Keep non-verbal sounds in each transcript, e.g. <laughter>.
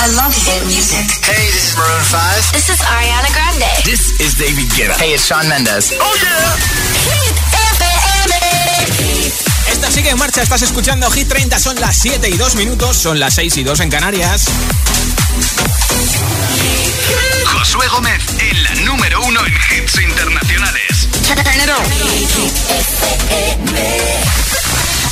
I love hit music. Hey, this is Maroon 5. This is Ariana Grande. This is David Guetta. Hey, it's Sean Mendes. Oh, yeah. Hit FM. Esta sigue en marcha, estás escuchando Hit 30, son las 7 y 2 minutos, son las 6 y 2 en Canarias. Josué Gómez en la número uno en hits internacionales.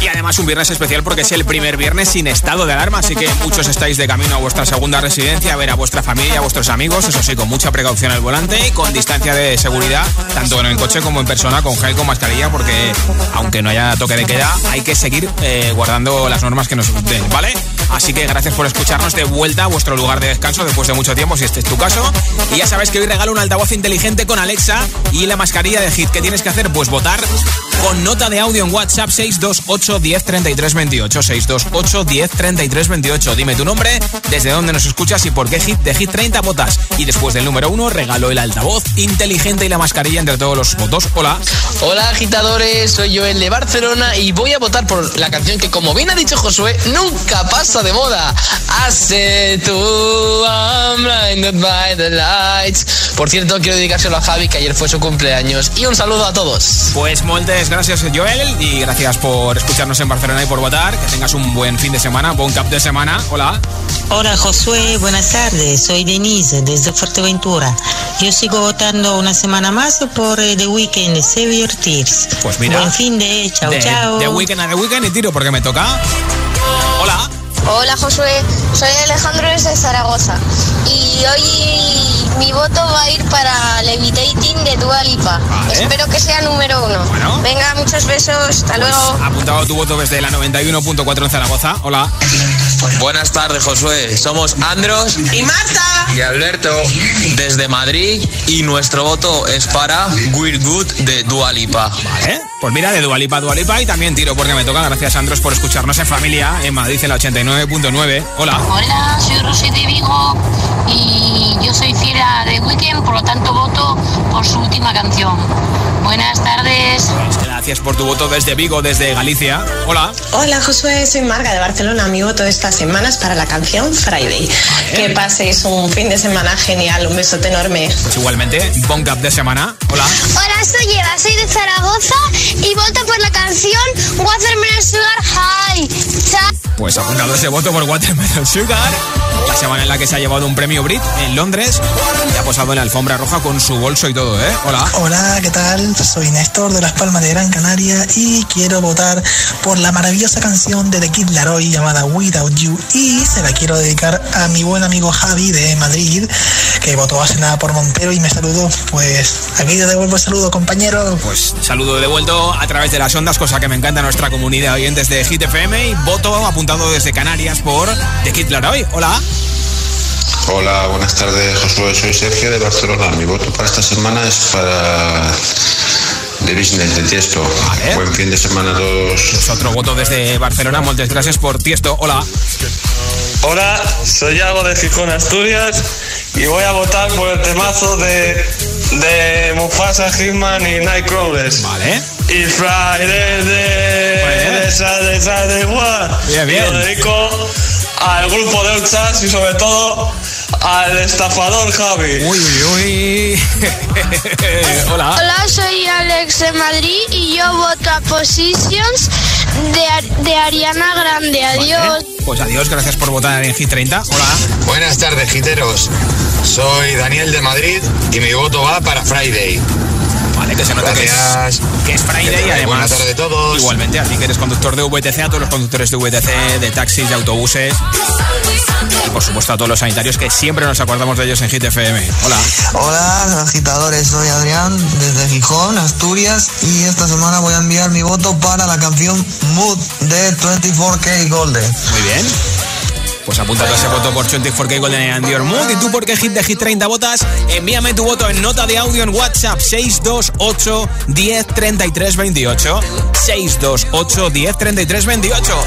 Y además un viernes especial porque es el primer viernes sin estado de alarma, así que muchos estáis de camino a vuestra segunda residencia, a ver a vuestra familia, a vuestros amigos, eso sí, con mucha precaución al volante y con distancia de seguridad, tanto en el coche como en persona, con gel, con mascarilla, porque aunque no haya toque de queda, hay que seguir eh, guardando las normas que nos den, ¿vale? Así que gracias por escucharnos de vuelta a vuestro lugar de descanso después de mucho tiempo, si este es tu caso. Y ya sabes que hoy regalo un altavoz inteligente con Alexa y la mascarilla de Hit. ¿Qué tienes que hacer? Pues votar con nota de audio en WhatsApp 628 10 33 28. 628 10 33 28. Dime tu nombre, desde dónde nos escuchas y por qué hit de Hit 30 votas. Y después del número 1 regalo el altavoz inteligente y la mascarilla entre todos los votos. Hola. Hola agitadores, soy Joel de Barcelona y voy a votar por la canción que como bien ha dicho Josué, nunca pasa de moda. Hace tú, I'm blinded by the lights. Por cierto, quiero dedicárselo a Javi, que ayer fue su cumpleaños. Y un saludo a todos. Pues moltes gracias Joel y gracias por escucharnos en Barcelona y por votar. Que tengas un buen fin de semana, buen cap de semana. Hola. Hola Josué, buenas tardes. Soy Denise desde Fuerteventura. Yo sigo votando una semana más por eh, The Weeknd, Save Your Tears. Pues mira. Buen fin de chao, de, chao. de weekend a de weekend y tiro porque me toca. Hola. Hola Josué, soy Alejandro desde Zaragoza y hoy Vale. Espero que sea número uno. Bueno. Venga, muchos besos, hasta luego. Apuntado tu voto desde la 91.4 en Zaragoza. Hola. Buenas tardes Josué, somos Andros Y Marta. y Alberto desde Madrid y nuestro voto es para We're Good de Dualipa. Vale. Pues mira, de Dualipa, Dualipa y también tiro porque me toca. Gracias, Andros, por escucharnos en familia en Madrid en la 89.9. Hola. Hola, soy Rosy de Vigo y yo soy fiel a The Weeknd, por lo tanto voto por su última canción. Buenas tardes. Pues gracias por tu voto desde Vigo, desde Galicia. Hola. Hola Josué, soy Marga de Barcelona. Mi voto de esta semana es para la canción Friday. Que paséis un fin de semana genial, un besote enorme. Pues igualmente, bon cap de semana. Hola. Hola, soy Eva, soy de Zaragoza y voto por la canción Watermelon Sugar High. Chao. Pues apuntado ese voto por Watermelon Sugar. La semana en la que se ha llevado un premio Brit en Londres y ha posado en la alfombra roja con su bolso y todo, ¿eh? Hola. Hola, ¿qué tal? Soy Néstor de Las Palmas de Gran Canaria y quiero votar por la maravillosa canción de The Kid Laroi llamada Without You y se la quiero dedicar a mi buen amigo Javi de Madrid que votó hace nada por Montero y me saludó. Pues aquí te devuelvo el saludo, compañero. Pues saludo devuelto a través de las ondas, cosa que me encanta nuestra comunidad de oyentes de Hit FM y voto apuntado desde Canarias por The Kid Laroi. Hola. Hola, buenas tardes, Josué. Soy Sergio de Barcelona. Mi voto para esta semana es para The Business de Tiesto. Vale. Buen fin de semana a todos. Pues otro voto desde Barcelona. Muchas gracias por Tiesto. Hola. Hola, soy Yago de Gijón, Asturias y voy a votar por el temazo de, de Mufasa, Hitman y Nightcrawlers. Vale. Y Friday de, Bueno. de what? Bien, Y bien. lo dedico al grupo de Uchas y sobre todo al estafador Javi. Uy, uy, uy. <laughs> Hola. Hola, soy Alex de Madrid y yo voto a Positions de, Ar- de Ariana Grande. Adiós. Pues adiós, gracias por votar en Hit 30. Hola. Buenas tardes, giteros. Soy Daniel de Madrid y mi voto va para Friday. Que se nota que es, Gracias. que es Friday y además. tarde a todos. Igualmente, a ti que eres conductor de VTC, a todos los conductores de VTC, de taxis, de autobuses. Y por supuesto a todos los sanitarios que siempre nos acordamos de ellos en Hit FM. Hola. Hola, agitadores. Soy Adrián desde Gijón, Asturias y esta semana voy a enviar mi voto para la canción Mood de 24K Golden. Muy bien. Pues apúntate ese voto por 24K Golden and Your Mood. ¿Y tú por qué hit de Hit 30 votas? Envíame tu voto en nota de audio en WhatsApp 628 10 33 28. 628 10 33 28.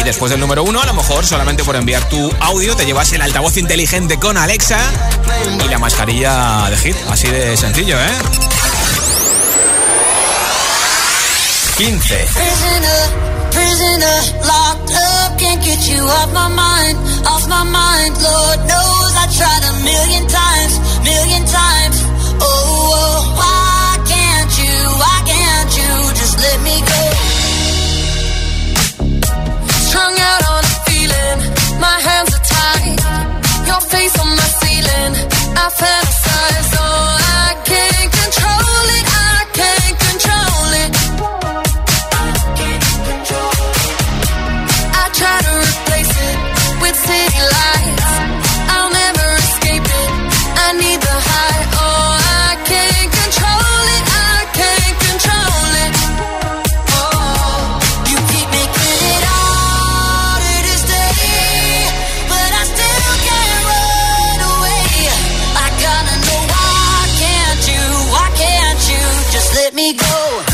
Y después del número uno, a lo mejor solamente por enviar tu audio te llevas el altavoz inteligente con Alexa y la mascarilla de hit. Así de sencillo, ¿eh? 15. prisoner, locked up, can't get you off my mind, off my mind. Lord knows I tried a million times, million times. Oh, oh why can't you, why can't you just let me go? Strung out on a feeling, my hands are tied. Your face on my ceiling, I fantasize. Oh, me go?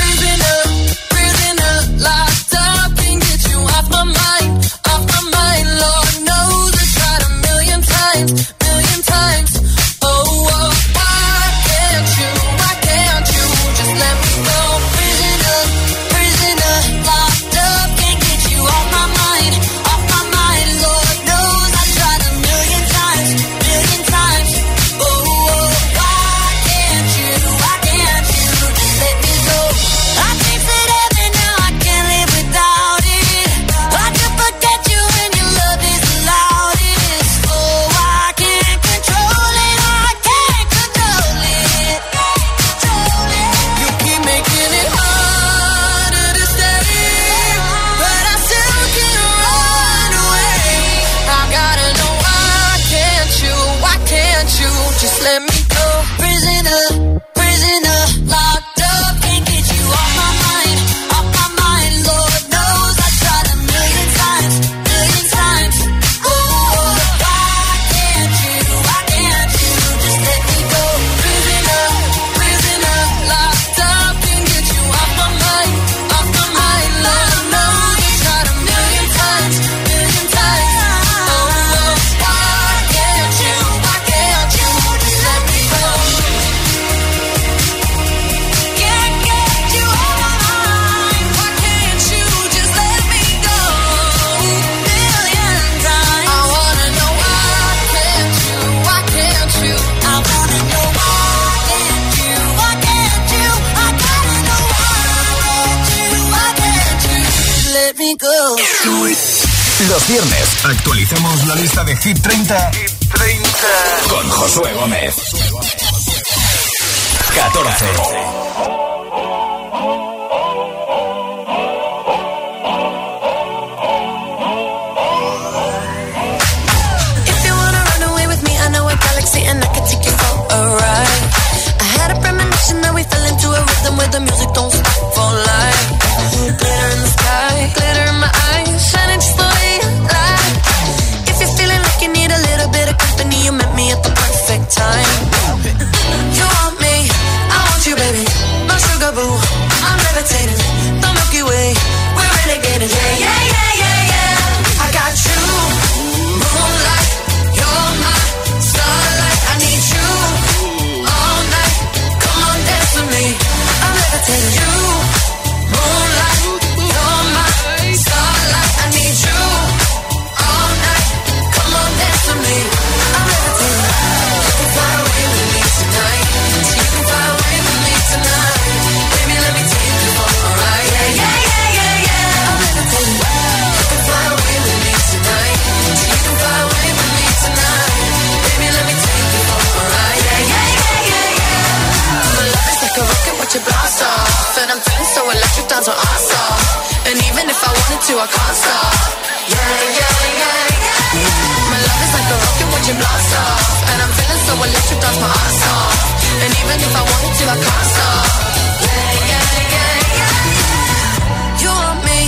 Viernes actualizamos la lista de Hit 30, con Josué Gómez. 14. If you wanna run away with me, I know a galaxy and I can take you for a ride. I had we fell into a rhythm where the music don't stop for life. Yeah, yeah, so electric, dance my. And even if I wanted to, I can't stop. Yeah, yeah, yeah, yeah. My love is like a rocket, watch it blast off. And I'm feeling so electric, dance my ass off. And even if I wanted to, I can't stop. Yeah, yeah, yeah, yeah. You want me,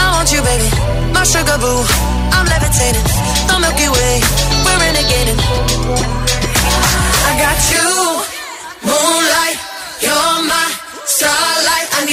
I want you, baby. My sugar boo, I'm levitating. The Milky Way, we're renegading. I got you,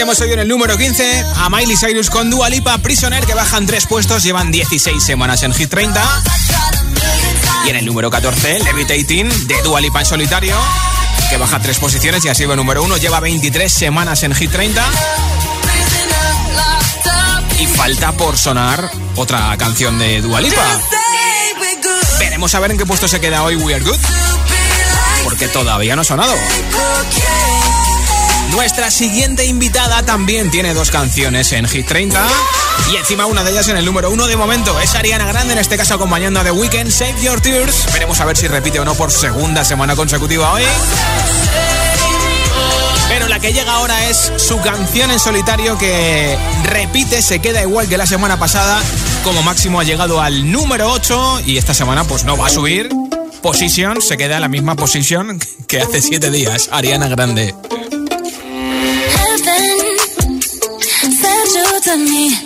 Hemos oído en el número 15 a Miley Cyrus con Dua Lipa Prisoner que bajan tres puestos, llevan 16 semanas en Hit 30. Y en el número 14, Levitating de Dua Lipa en solitario, que baja tres posiciones y ha sido número 1, lleva 23 semanas en Hit 30. Y falta por sonar otra canción de Dua Lipa. Veremos a ver en qué puesto se queda hoy We Are Good. Porque todavía no ha sonado. Nuestra siguiente invitada también tiene dos canciones en Hit 30 y encima una de ellas en el número uno de momento. Es Ariana Grande, en este caso acompañando a The Weeknd, Save Your Tears. Veremos a ver si repite o no por segunda semana consecutiva hoy. Pero la que llega ahora es su canción en solitario que repite, se queda igual que la semana pasada. Como máximo ha llegado al número 8 y esta semana pues no va a subir. Position se queda en la misma posición que hace 7 días. Ariana Grande. To me.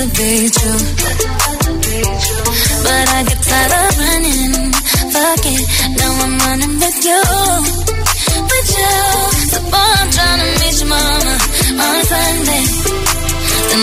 To be true. But I get tired of running. Fuck it, now I'm running with you. With you. So boy, I'm trying to meet your mama on Sunday. Then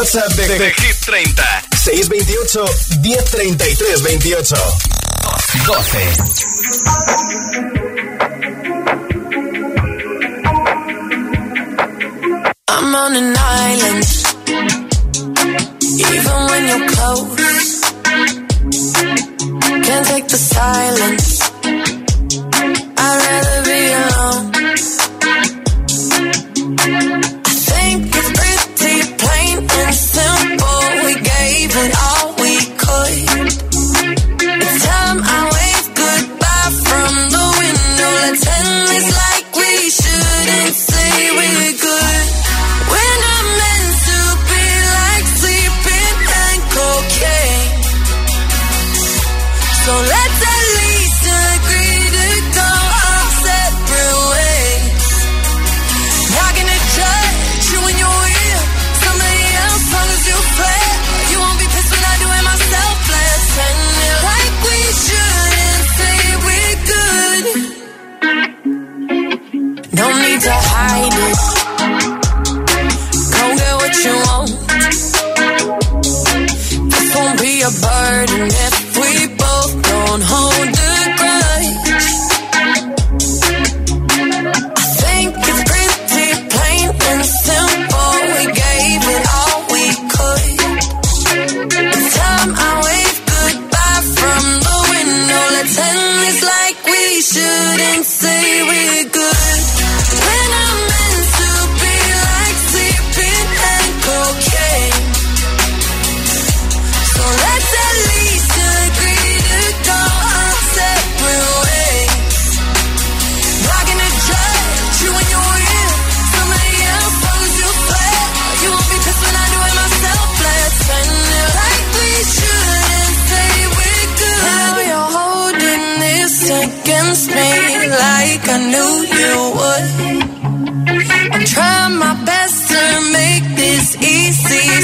WhatsApp de, de Hit 30. 628 1033 28. 12. I'm on an island. Even when you're close, take the silence. say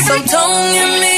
so don't give me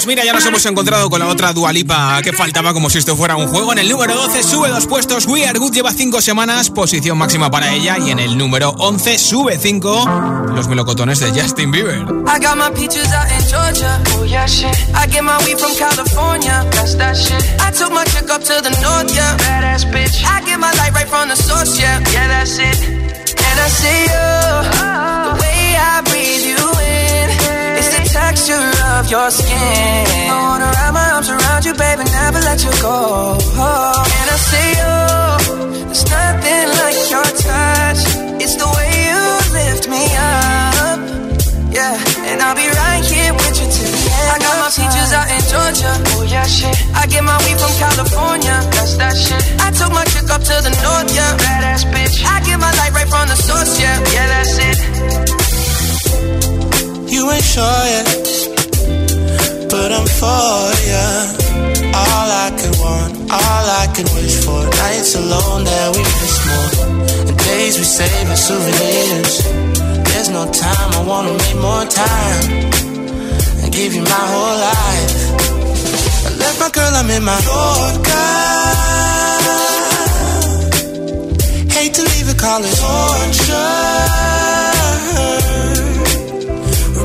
Pues mira, ya nos hemos encontrado con la otra Dualipa que faltaba como si esto fuera un juego. En el número 12 sube dos puestos. We Are Good lleva cinco semanas, posición máxima para ella. Y en el número 11 sube cinco los melocotones de Justin Bieber. I got my peaches out in Georgia. Oh yeah, shit. I get my weed from California. That's that shit. I took my chick up to the north, yeah. Badass bitch. I get my light right from the source, yeah. Yeah, that's it. And I see you. The way I breathe you texture of your skin. I wanna wrap my arms around you, baby, never let you go. And I see you. There's nothing like your touch. It's the way you lift me up. Yeah, and I'll be right here with you till the end. I got my peaches out in Georgia. Oh yeah, shit. I get my weed from California. Sure yet, but I'm for ya. All I could want, all I could wish for. Nights alone that we miss more, and days we save as souvenirs. There's no time, I wanna make more time and give you my whole life. I left my girl, I'm in my Yorker. Hate to leave it, call it torture.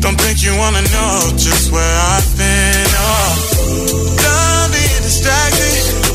Don't think you wanna know just where I've been. Oh, done being distracted. The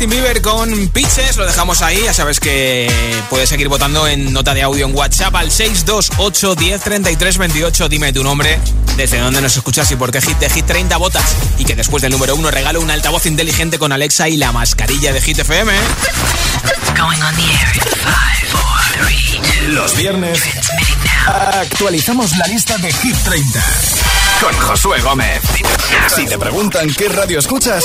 Justin Bieber con Pitches. Lo dejamos ahí. Ya sabes que puedes seguir votando en nota de audio en WhatsApp al 628 10 33 28. Dime tu nombre, desde dónde nos escuchas y por qué Hit de Hit 30 votas. Y que después del número 1 regalo un altavoz inteligente con Alexa y la mascarilla de Hit FM. Going on the air in five, four, three, two. Los viernes actualizamos la lista de Hit 30 con Josué Gómez. Si te preguntan qué radio escuchas,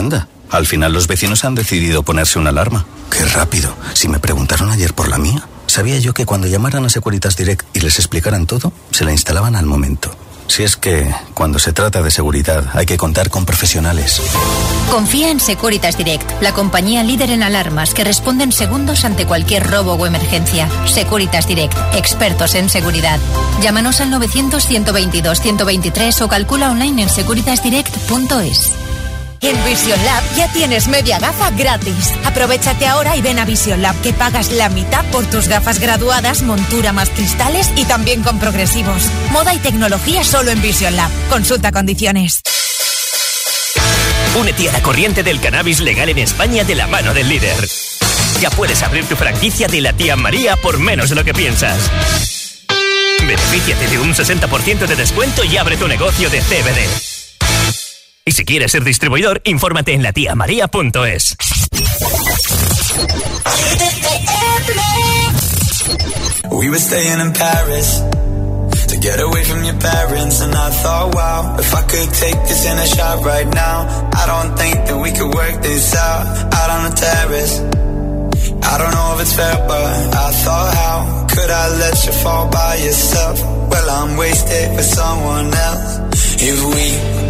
Anda, al final los vecinos han decidido ponerse una alarma. Qué rápido. Si me preguntaron ayer por la mía. sabía yo que cuando llamaran a Securitas Direct y les explicaran todo, se la instalaban al momento. Si es que, cuando se trata de seguridad, hay que contar con profesionales. Confía en Securitas Direct, la compañía líder en alarmas que responde en segundos ante cualquier robo o emergencia. Securitas Direct, expertos en seguridad. Llámanos al 900-122-123 o calcula online en securitasdirect.es. En Vision Lab ya tienes media gafa gratis. Aprovechate ahora y ven a Vision Lab que pagas la mitad por tus gafas graduadas, montura más cristales y también con progresivos. Moda y tecnología solo en Vision Lab. Consulta condiciones. Únete a la corriente del cannabis legal en España de la mano del líder. Ya puedes abrir tu franquicia de la tía María por menos de lo que piensas. Benefíciate de un 60% de descuento y abre tu negocio de CBD. Y si quieres ser distribuidor, infórmate en latiamaria.es. We were staying in Paris to get away from your parents, and I thought, wow, if I could take this in a shot right now, I don't think that we could work this out out on the terrace. I don't know if it's fair, but I thought, how could I let you fall by yourself? Well, I'm wasted for someone else. If we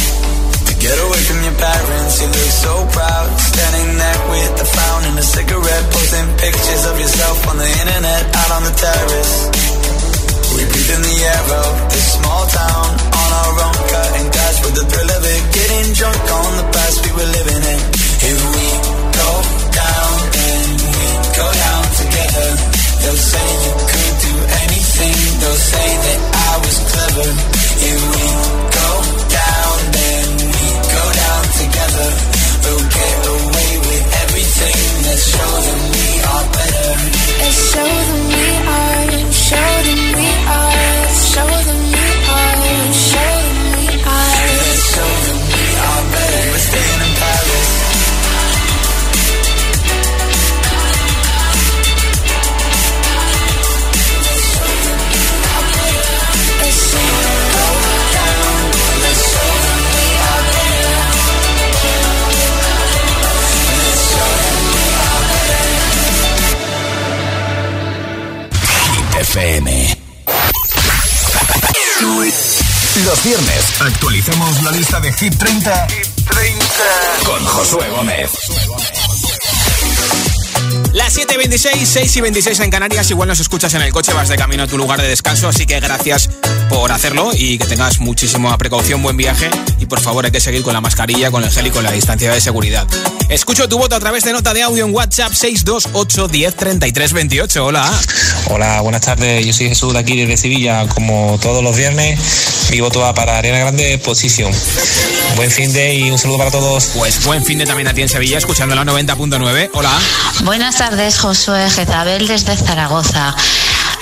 Get away from your parents, you look so proud. Standing there with the frown and a cigarette, posting pictures of yourself on the internet, out on the terrace. We breathe in the air of this small town, on our own, cutting glass with the thrill of it. Getting drunk on the past we were living in. If we go down, then we go down together. They'll say you could do anything, they'll say that I was clever. If we go Viernes actualizamos la lista de Hit 30, Hit 30. con Josué Gómez. Las 7.26, 6 y 26 en Canarias. Igual nos escuchas en el coche, vas de camino a tu lugar de descanso. Así que gracias por hacerlo y que tengas muchísima precaución, buen viaje. Por favor, hay que seguir con la mascarilla, con el gel y con la distancia de seguridad. Escucho tu voto a través de nota de audio en WhatsApp 628 10 33 28. Hola. Hola, buenas tardes. Yo soy Jesús de aquí desde Sevilla. Como todos los viernes, mi voto va para Ariana Grande Posición. Buen fin de y un saludo para todos. Pues buen fin de también a ti en Sevilla, escuchando la 90.9. Hola. Buenas tardes, Josué Jezabel desde Zaragoza.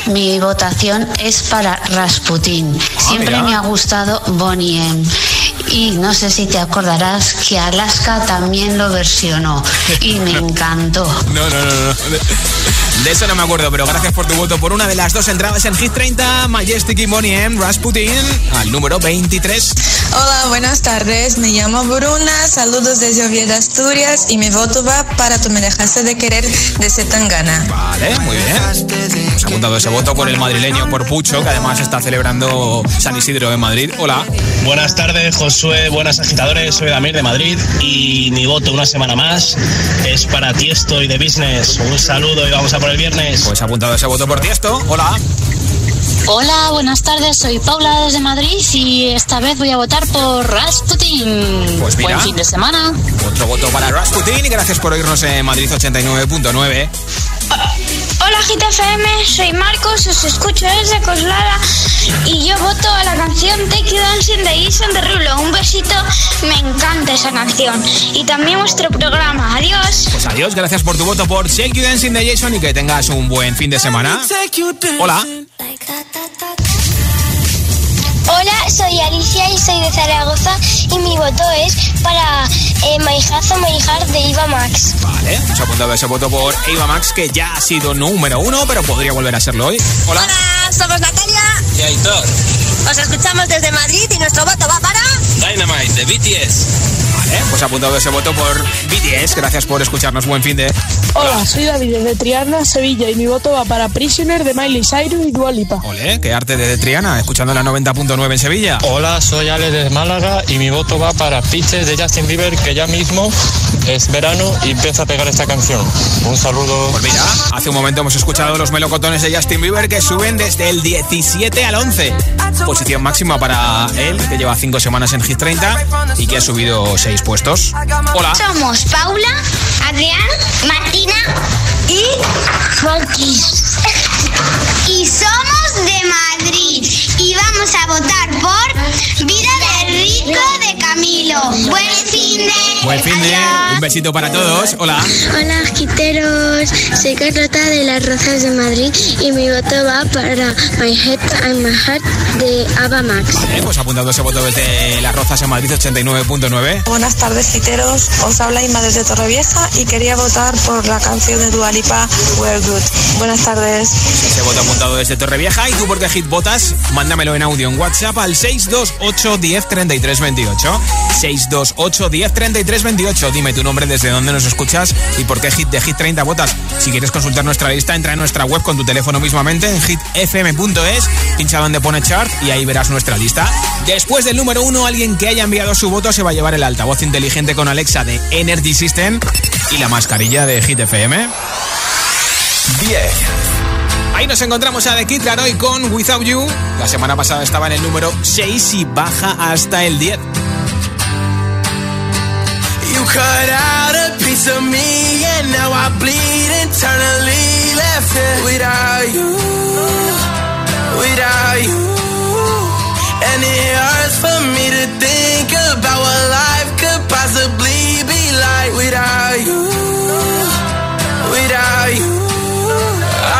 Mi votación es para Rasputin. Siempre mira. me ha gustado Bonnie M. Y no sé si te acordarás que Alaska también lo versionó y me <laughs> encantó. No, no, no, no. De, eso no me acuerdo, pero gracias por tu voto por una de las dos entradas en Hit 30, Majestic y Money M, Rasputin, al número 23. Hola, buenas tardes. Me llamo Bruna. Saludos desde Oviedo, Asturias. Y mi voto va para Tú me dejaste de querer de Setangana. Vale, muy bien. Hemos apuntado ese voto por el madrileño, por Pucho, que además está celebrando San Isidro en Madrid. Hola. Buenas tardes, Josué. Buenas agitadores. Soy Damir de Madrid y mi voto una semana más es para Tiesto y de Business. Un saludo y vamos a por el viernes. Pues apuntado ese voto por Tiesto. Hola. Hola, buenas tardes. Soy Paula desde Madrid y esta vez voy a votar por Rasputin. Pues mira. Buen fin de semana. Otro voto para Rasputin y gracias por oírnos en Madrid 89.9. Hola GTFM, soy Marcos, os escucho desde Coslada y yo voto a la canción Take You Dancing de Jason Derulo. Un besito, me encanta esa canción. Y también vuestro programa. Adiós. Pues adiós, gracias por tu voto por Shake You Dancing de Jason y que tengas un buen fin de semana. Hola. Hola, soy Alicia y soy de Zaragoza y mi voto es para eh, Maijazo Maijar de Iva Max. Vale, hemos apuntado ese voto por Eva Max que ya ha sido número uno, pero podría volver a serlo hoy. Hola. Hola, somos Natalia. Y Aitor. Os escuchamos desde Madrid y nuestro voto va para. Dynamite de BTS. Vale, pues ha apuntado ese voto por BTS. Gracias por escucharnos. Buen fin de. Hola, soy David desde Triana, Sevilla y mi voto va para Prisoner de Miley Cyrus y Dua Lipa. Ole, qué arte de Triana, escuchando la 90.9 en Sevilla. Hola, soy Ale de Málaga y mi voto va para Pitches de Justin Bieber, que ya mismo es verano y empieza a pegar esta canción. Un saludo. Pues mira, hace un momento hemos escuchado los melocotones de Justin Bieber que suben desde el 17 al 11. Posición máxima para él, que lleva 5 semanas en Hit 30 y que ha subido 6 puestos. Hola. Somos Paula, Adrián, Martina y Fonkis. Y somos de Madrid. Y vamos a votar por Vida de Rico de Camilo. Buen fin de. Buen fin de. Un besito para todos. Hola. Hola, giteros. Soy Carlota de las Rozas de Madrid y mi voto va para My Head and My Heart de Ava Max. Eh, pues apuntado ese voto desde Las Rozas en Madrid 89.9. Buenas tardes, citeros. Os habla Inma desde Torrevieja y quería votar por la canción de Dualipa, We're Good. Buenas tardes. Ese voto apuntado desde Torrevieja. ¿Y tú por qué hit votas? Mándamelo en audio en WhatsApp al 628 10 33 28. 628 10 33 28. Dime tu nombre, desde dónde nos escuchas y por qué hit de Hit 30 votas. Si quieres consultar nuestra lista, entra en nuestra web con tu teléfono mismamente en hitfm.es, pincha donde pone chart y ahí verás nuestra lista. Después del número uno, alguien que haya enviado su voto se va a llevar el altavoz inteligente con Alexa de Energy System y la mascarilla de Hit FM. 10. Ahí nos encontramos a The Kid Laroi con Without You. La semana pasada estaba en el número 6 y baja hasta el 10. You cut out a piece of me and now I bleed internally left it without you, without you. And it hurts for me to think about what life could possibly be like without you,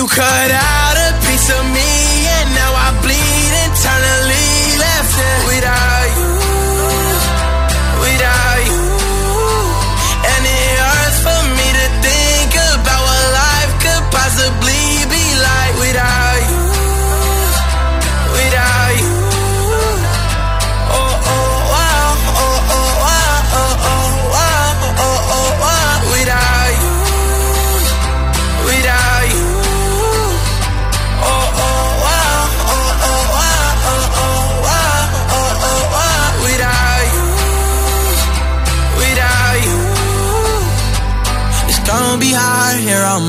You cut out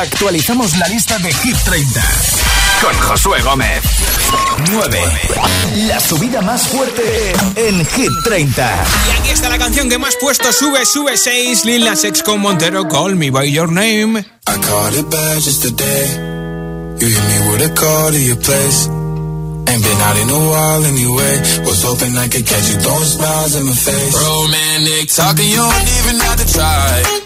actualizamos la lista de Hit 30 con Josué Gómez. 9. La subida más fuerte en Hit 30. Y aquí está la canción que más puesto sube, sube 6. Lil Nas X con Montero, Call Me By Your Name. I caught it bad just today. You hit me with a call to your place. Ain't been out in a while anyway. Was hoping I could catch you throwing smiles in my face. Romantic talking, you don't even have to try.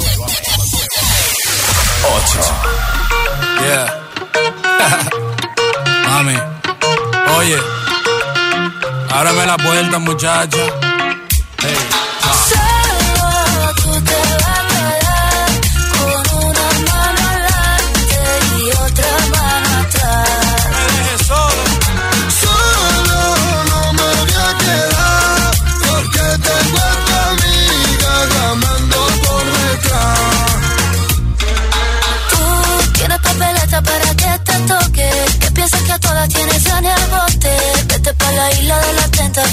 8. Yeah. <laughs> Mami, oye, ábreme la puerta, muchacha. Hey,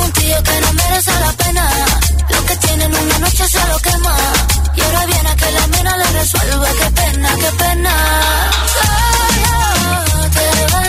un tío que no merece la pena. Lo que tiene en una noche se lo quema. Y ahora viene a que la mina le resuelva. Qué pena, qué pena. Solo te va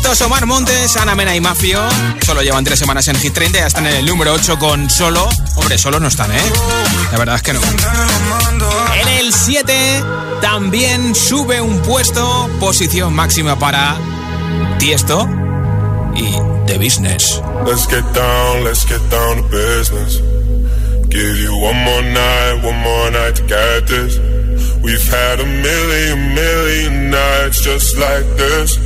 puestos Omar Montes, Ana Mena y Mafio. Solo llevan tres semanas en Hit 30 ya están en el número 8 con Solo. Hombre, solo no están, ¿eh? La verdad es que no. En el 7 también sube un puesto, posición máxima para Tiesto y The Business. Let's get down, let's get down to business. Give you one more night, one more night to get this. We've had a million, million nights just like this.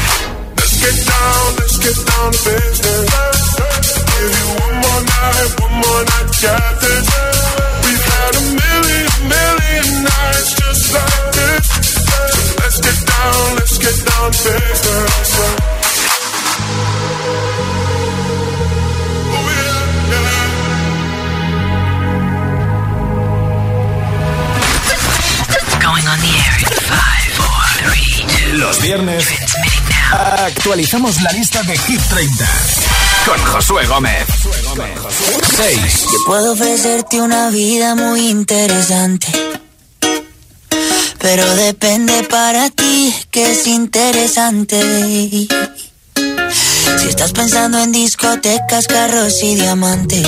Let's get down, let's get down to business. Give you one more night, one more night to get this. We've had a million, million nights just like this. So let's get down, let's get down to business. Oh, yeah, yeah. Going on the air in five, four, three, two. Los viernes actualizamos la lista de Hit 30 con Josué Gómez. 6. Yo puedo ofrecerte una vida muy interesante. Pero depende para ti que es interesante. Si estás pensando en discotecas, carros y diamantes.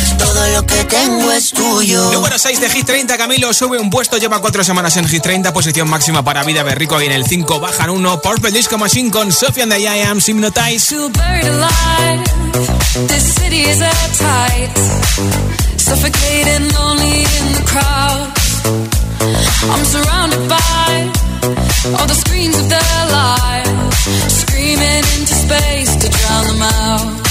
todo lo que tengo es tuyo. Número 6 de Hit 30, Camilo sube un puesto, lleva cuatro semanas en Hit 30, posición máxima para Vida Berrico y en el 5 bajan uno. Purple Disco Machine con Sophie and the I Am Hypnotize. This city is at tight, suffocating, lonely in the crowd. I'm surrounded by all the screens of their lives, screaming into space to drown them out.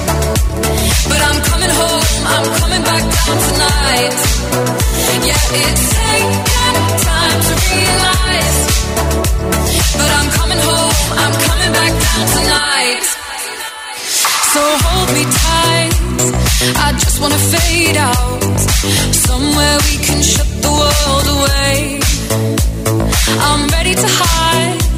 Somewhere we can shut the world away. I'm ready to hide,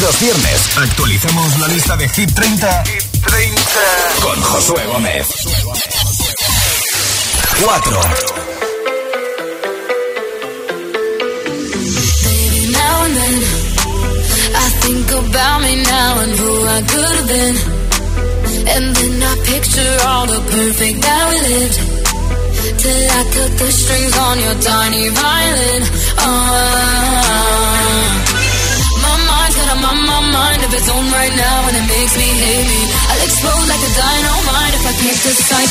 Los viernes actualizamos la lista de Hit 30, con Josué Gómez. 4. Baby, now and then I think about me now and who I could have been. And then I picture all the perfect that we lived. Till I cut the strings on your tiny violin. My mind's got my, my mind of its own right now, and it makes me hate me. I'll explode like a dynamite if I can't decide,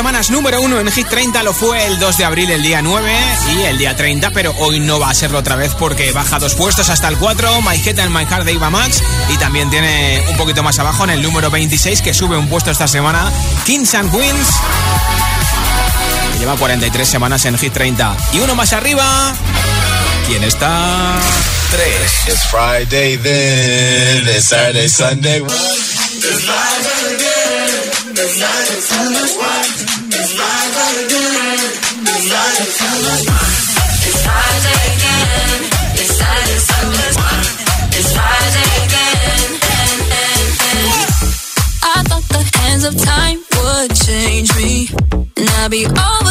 Semanas número uno en Hit 30, lo fue el 2 de abril, el día 9 y el día 30, pero hoy no va a serlo otra vez porque baja dos puestos hasta el 4, My Head and My Heart de Iva Max y también tiene un poquito más abajo en el número 26 que sube un puesto esta semana, Kings and Queens. que Lleva 43 semanas en Hit 30 y uno más arriba. ¿Quién está? 3. It's Friday then, it's Sunday. It's not. It's again. It's. It's again. I thought the hands of time would change me. And I'd be over.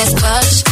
that's much.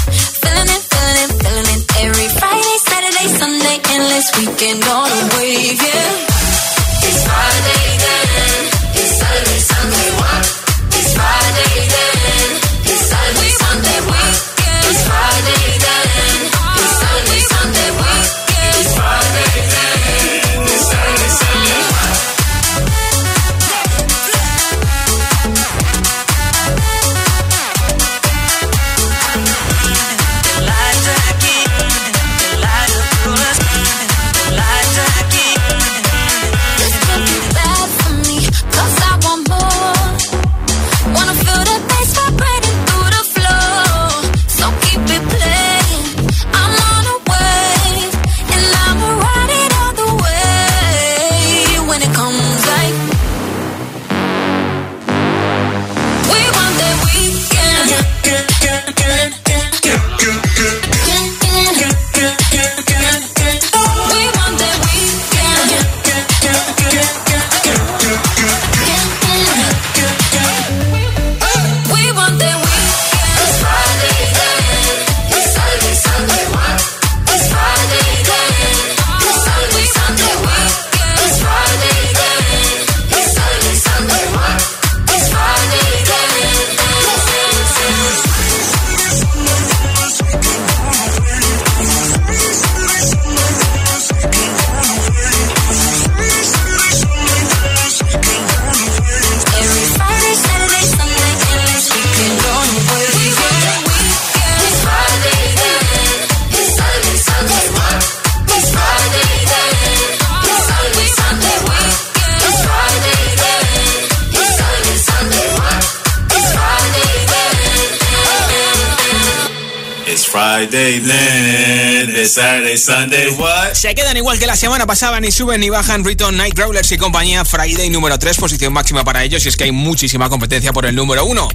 Semana pasada, ni suben ni bajan Riton, Nightcrawlers y compañía. Friday número 3, posición máxima para ellos y es que hay muchísima competencia por el número 1.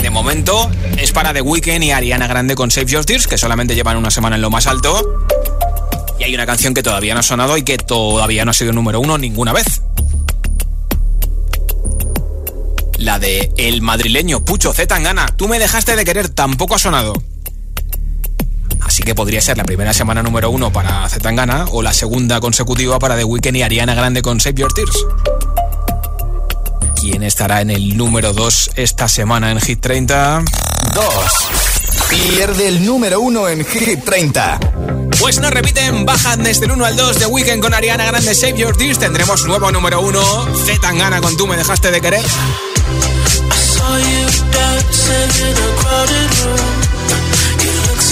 De momento es para The Weeknd y Ariana Grande con Save Your Tears, que solamente llevan una semana en lo más alto. Y hay una canción que todavía no ha sonado y que todavía no ha sido número uno ninguna vez. La de el madrileño Pucho Zetangana. Tú me dejaste de querer, tampoco ha sonado. Así que podría ser la primera semana número uno para Zetangana o la segunda consecutiva para The Weeknd y Ariana Grande con Save Your Tears. ¿Quién estará en el número 2 esta semana en Hit 30? 2. Pierde el número 1 en Hit 30. Pues no repiten, bajan desde el 1 al 2 de Weekend con Ariana Grande Save Your Tears. Tendremos nuevo número 1, Z Tangana con Tú me dejaste de querer.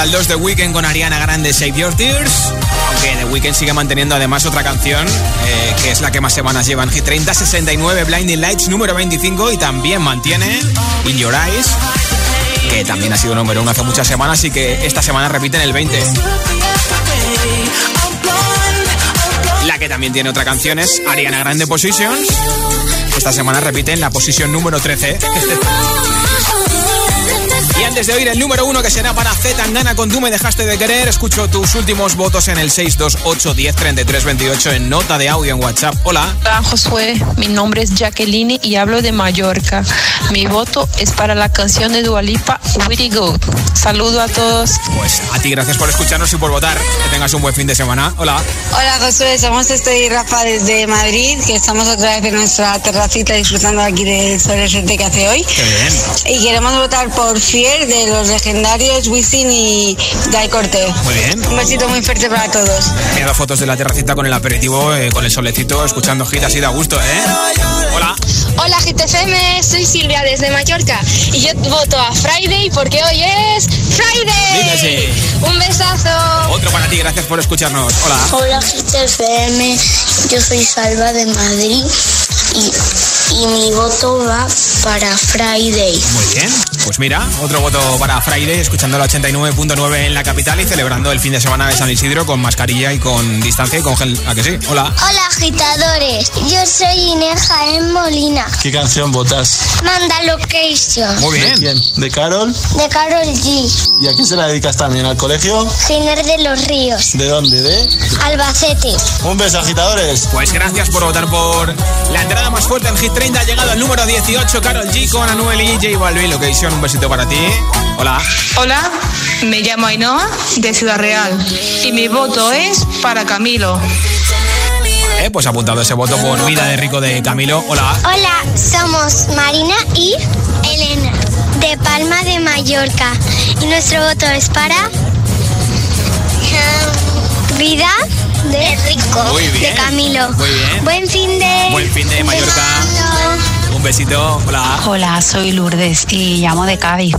Hasta el 2 de Weekend con Ariana Grande Save Your Tears. Aunque The Weekend sigue manteniendo además otra canción, eh, que es la que más semanas lleva en Hit 30, 69 Blinding Lights número 25 y también mantiene In Your Eyes, que también ha sido número 1 hace muchas semanas y que esta semana repite en el 20. La que también tiene otra canción es Ariana Grande Positions. Esta semana repite en la posición número 13. <laughs> Y antes de oír el número uno que será para Z Tangana con Tú me dejaste de querer, escucho tus últimos votos en el 628 10 33 28 en nota de audio en WhatsApp. Hola. Hola Josué, mi nombre es Jacqueline y hablo de Mallorca. Mi voto es para la canción de Dualipa, Witty Good. Saludo a todos. Pues a ti gracias por escucharnos y por votar. Que tengas un buen fin de semana. Hola. Hola Josué, somos Estoy y Rafa desde Madrid, que estamos otra vez en nuestra terracita disfrutando aquí del sol que hace hoy. Qué bien. Y queremos votar por Fiel de los legendarios Wisin y Dai Cortez. Muy bien. Un besito muy fuerte para todos. Mira fotos de la terracita con el aperitivo, eh, con el solecito, escuchando hit así da gusto, ¿eh? Hola. Hola GTFM, soy Silvia desde Mallorca y yo voto a Friday porque hoy es Friday. Un besazo. Otro para ti, gracias por escucharnos. Hola. Hola GTFM, yo soy Salva de Madrid y, y mi voto va para Friday. Muy bien. Pues mira, otro voto para Friday, escuchando la 89.9 en la capital y celebrando el fin de semana de San Isidro con mascarilla y con distancia y con gel. ¿A que sí? Hola. Hola agitadores, yo soy Inés Jaén Molina. ¿Qué canción votas? Manda Location. Muy bien. ¿De quién? ¿De Carol? De Carol G. ¿Y a quién se la dedicas también? ¿Al colegio? Giner de los Ríos. ¿De dónde? ¿De? Albacete. Un beso, agitadores. Pues gracias por votar por la entrada más fuerte en Hit 30. Ha llegado el número 18, Carol G con Anuel y J Balvin. Location, un besito para ti. Hola. Hola, me llamo Ainhoa de Ciudad Real y mi voto es para Camilo. Eh, pues apuntado ese voto por Vida de Rico de Camilo. Hola. Hola, somos Marina y Elena de Palma de Mallorca y nuestro voto es para um, Vida de Rico Muy bien. de Camilo. Muy bien. Buen fin de Buen fin de Mallorca. Un besito. Hola. Hola, soy Lourdes y llamo de Cádiz.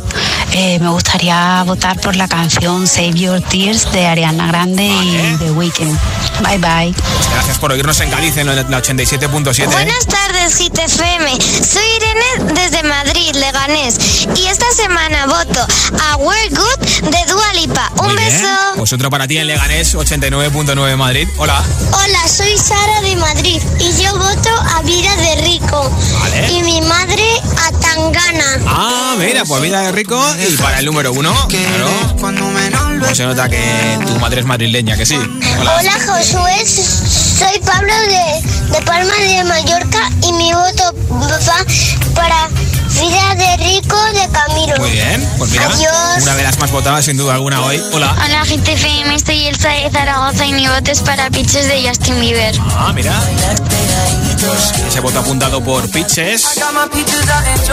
Eh, me gustaría votar por la canción Save Your Tears de Ariana Grande y The Weeknd. Bye bye. Gracias por oírnos en Cádiz en la 87.7. ¿eh? Buenas tardes, GTFM. Soy Irene desde Madrid, Leganés. Y esta semana voto a We're Good de Dua Lipa. Un beso. Pues otro para ti en Leganés, 89.9 Madrid. Hola. Hola, soy Sara de Madrid y yo voto a Vida de Rico. Vale. Y mi madre a Tangana. Ah, mira, pues vida de rico y para el número uno, claro. Pues se nota que tu madre es madrileña, que sí. Hola. Hola, Josué. Soy Pablo de, de Palma de Mallorca y mi voto va para Vida de Rico de Camilo. Muy bien, pues mira, Adiós. una de las más votadas sin duda alguna hoy. Hola. Hola, GTFM. Estoy Elsa de Zaragoza y mi voto es para Pitches de Justin Bieber. Ah, mira. Pues ese voto apuntado por Pitches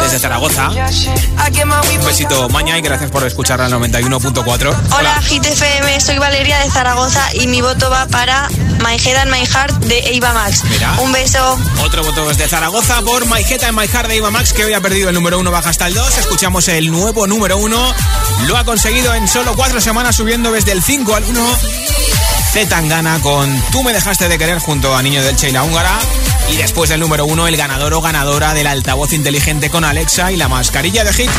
desde Zaragoza. Un besito, Maña, y gracias por escuchar al 91.4. Hola GTFM, soy Valeria de Zaragoza y mi voto va para My Head and My Heart de Eva Max. Mira. Un beso. Otro voto desde Zaragoza por My Head and My Heart de Iva Max, que hoy ha perdido el número uno, baja hasta el 2. Escuchamos el nuevo número uno. Lo ha conseguido en solo cuatro semanas, subiendo desde el 5 al 1. Tangana con Tú me dejaste de querer junto a Niño del Che y la Húngara. Y después del número uno, el ganador o ganadora del altavoz inteligente con Alexa y la mascarilla de hit.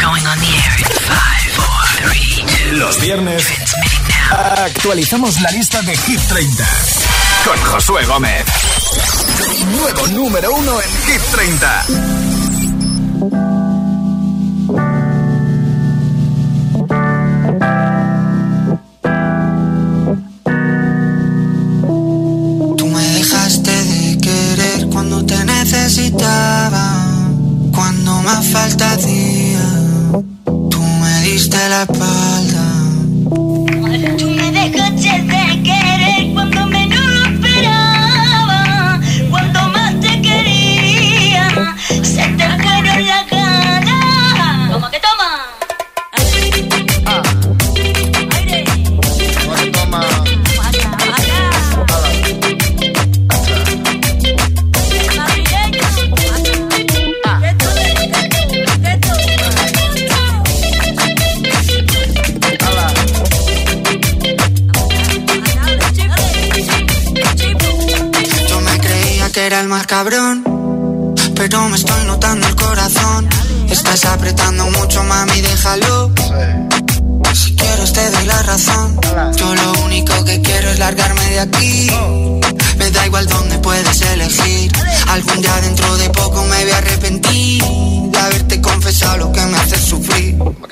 Going on the air in five, four, three, two. Los viernes actualizamos la lista de Hit 30 con Josué Gómez. Nuevo número uno en Hit 30. Cuando más falta hacía. Tú me diste la espalda.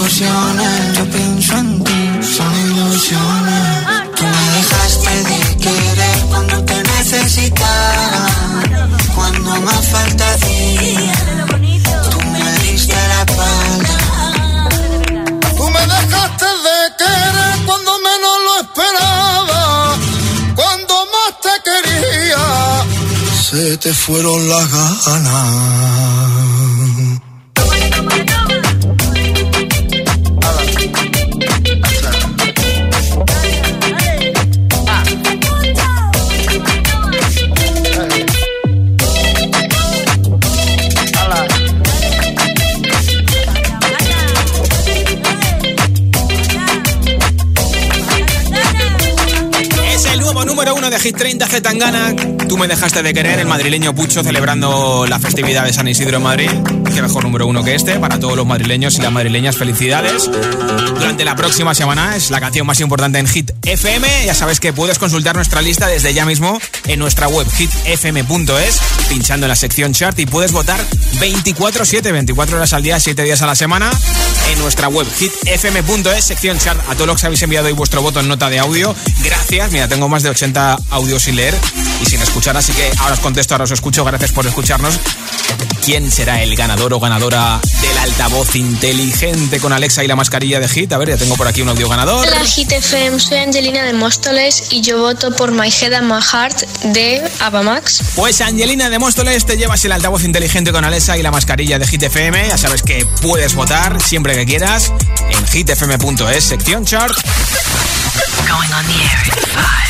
Ilusiones, yo pienso en ti. Son ilusiones. Tú me dejaste de querer cuando te necesitaba. Cuando más falta hacía. Tú me diste la espalda. Tú me dejaste de querer cuando menos lo esperaba. Cuando más te quería, se te fueron las ganas. Hit 30 Zetangana. Tú me dejaste de querer, el madrileño Pucho celebrando la festividad de San Isidro en Madrid. Qué mejor número uno que este para todos los madrileños y las madrileñas. Felicidades. Durante la próxima semana es la canción más importante en Hit FM. Ya sabes que puedes consultar nuestra lista desde ya mismo en nuestra web hitfm.es, pinchando en la sección chart y puedes votar 24-7, 24 horas al día, 7 días a la semana en nuestra web hitfm.es, sección chart. A todos los que habéis enviado hoy vuestro voto en nota de audio, gracias. Mira, tengo más de 80 audios sin leer y sin escuchar, así que ahora os contesto, ahora os escucho. Gracias por escucharnos. ¿Quién será el ganador o ganadora del altavoz inteligente con Alexa y la mascarilla de Hit? A ver, ya tengo por aquí un audio ganador. Hola Hit FM, soy Angelina de Móstoles y yo voto por My Head and My Heart de Avamax. Pues Angelina de Móstoles, te llevas el altavoz inteligente con Alexa y la mascarilla de Hit FM. Ya sabes que puedes votar siempre que quieras en hitfm.es, sección chart. Going on the air